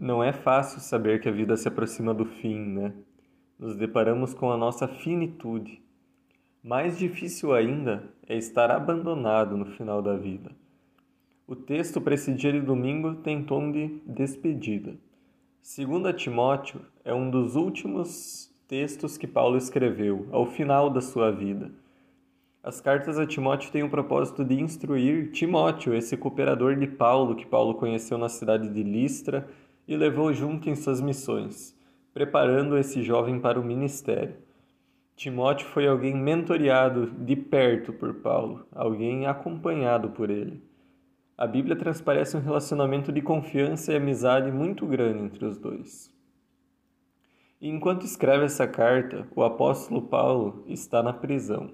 Não é fácil saber que a vida se aproxima do fim, né? Nos deparamos com a nossa finitude. Mais difícil ainda é estar abandonado no final da vida. O texto para esse dia de domingo tem tom de despedida. Segundo Timóteo, é um dos últimos textos que Paulo escreveu, ao final da sua vida. As cartas a Timóteo têm o propósito de instruir Timóteo, esse cooperador de Paulo que Paulo conheceu na cidade de Listra e levou junto em suas missões, preparando esse jovem para o ministério. Timóteo foi alguém mentoriado de perto por Paulo, alguém acompanhado por ele. A Bíblia transparece um relacionamento de confiança e amizade muito grande entre os dois. E enquanto escreve essa carta, o apóstolo Paulo está na prisão.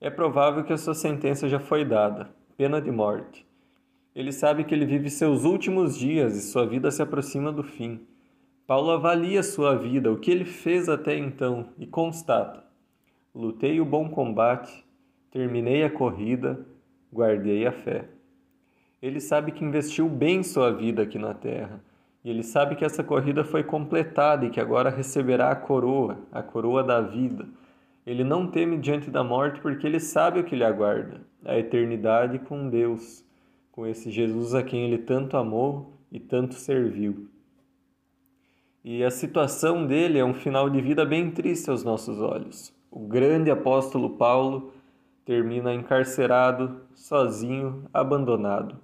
É provável que a sua sentença já foi dada, pena de morte. Ele sabe que ele vive seus últimos dias e sua vida se aproxima do fim. Paulo avalia sua vida, o que ele fez até então, e constata: Lutei o bom combate, terminei a corrida, guardei a fé. Ele sabe que investiu bem sua vida aqui na terra, e ele sabe que essa corrida foi completada e que agora receberá a coroa, a coroa da vida. Ele não teme diante da morte porque ele sabe o que lhe aguarda, a eternidade com Deus com esse Jesus a quem ele tanto amou e tanto serviu. E a situação dele é um final de vida bem triste aos nossos olhos. O grande apóstolo Paulo termina encarcerado, sozinho, abandonado.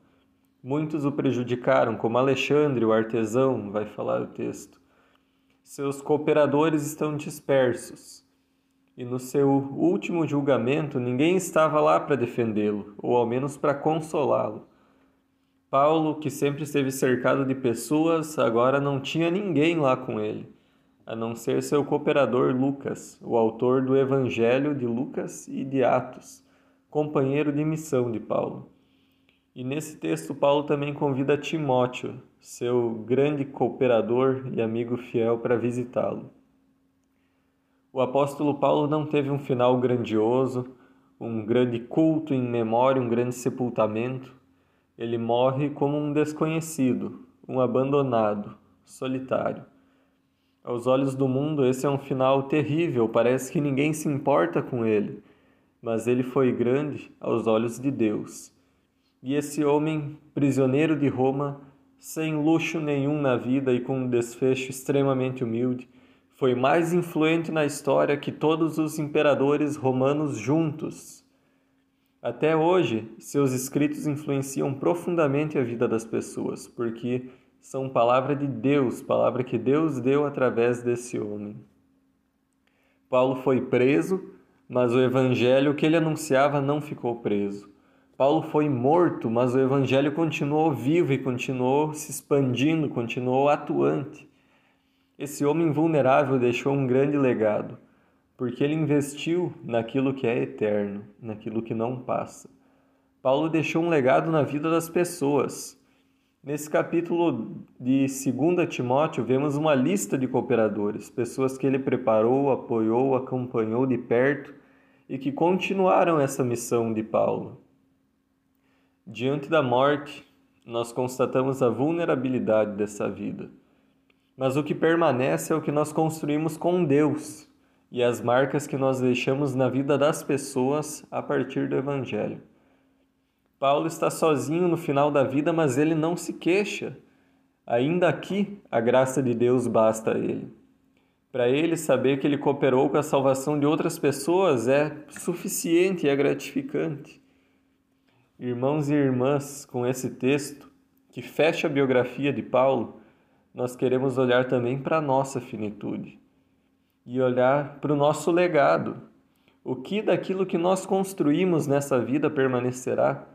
Muitos o prejudicaram, como Alexandre, o artesão, vai falar o texto. Seus cooperadores estão dispersos. E no seu último julgamento, ninguém estava lá para defendê-lo, ou ao menos para consolá-lo. Paulo, que sempre esteve cercado de pessoas, agora não tinha ninguém lá com ele, a não ser seu cooperador Lucas, o autor do Evangelho de Lucas e de Atos, companheiro de missão de Paulo. E nesse texto, Paulo também convida Timóteo, seu grande cooperador e amigo fiel, para visitá-lo. O apóstolo Paulo não teve um final grandioso, um grande culto em memória, um grande sepultamento ele morre como um desconhecido, um abandonado, solitário. Aos olhos do mundo, esse é um final terrível, parece que ninguém se importa com ele, mas ele foi grande aos olhos de Deus. E esse homem, prisioneiro de Roma, sem luxo nenhum na vida e com um desfecho extremamente humilde, foi mais influente na história que todos os imperadores romanos juntos até hoje, seus escritos influenciam profundamente a vida das pessoas, porque são palavra de Deus, palavra que Deus deu através desse homem. Paulo foi preso, mas o evangelho que ele anunciava não ficou preso. Paulo foi morto, mas o evangelho continuou vivo e continuou se expandindo, continuou atuante. Esse homem vulnerável deixou um grande legado porque ele investiu naquilo que é eterno, naquilo que não passa. Paulo deixou um legado na vida das pessoas. Nesse capítulo de 2 Timóteo, vemos uma lista de cooperadores, pessoas que ele preparou, apoiou, acompanhou de perto e que continuaram essa missão de Paulo. Diante da morte, nós constatamos a vulnerabilidade dessa vida. Mas o que permanece é o que nós construímos com Deus, e as marcas que nós deixamos na vida das pessoas a partir do Evangelho. Paulo está sozinho no final da vida, mas ele não se queixa. Ainda aqui, a graça de Deus basta a ele. Para ele, saber que ele cooperou com a salvação de outras pessoas é suficiente e é gratificante. Irmãos e irmãs, com esse texto, que fecha a biografia de Paulo, nós queremos olhar também para a nossa finitude e olhar para o nosso legado. O que daquilo que nós construímos nessa vida permanecerá?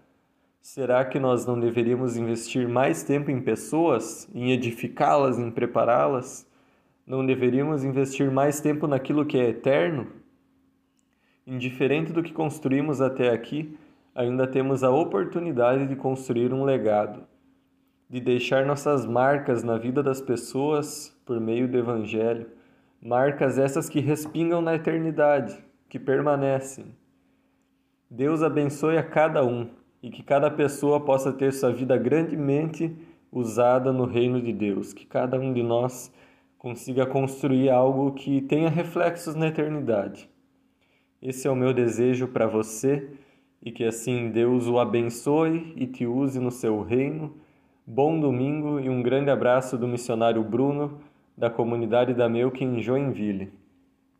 Será que nós não deveríamos investir mais tempo em pessoas, em edificá-las, em prepará-las? Não deveríamos investir mais tempo naquilo que é eterno? Indiferente do que construímos até aqui, ainda temos a oportunidade de construir um legado, de deixar nossas marcas na vida das pessoas por meio do Evangelho marcas essas que respingam na eternidade, que permanecem. Deus abençoe a cada um e que cada pessoa possa ter sua vida grandemente usada no reino de Deus, que cada um de nós consiga construir algo que tenha reflexos na eternidade. Esse é o meu desejo para você e que assim Deus o abençoe e te use no seu reino. Bom domingo e um grande abraço do missionário Bruno, da comunidade da Melk em Joinville.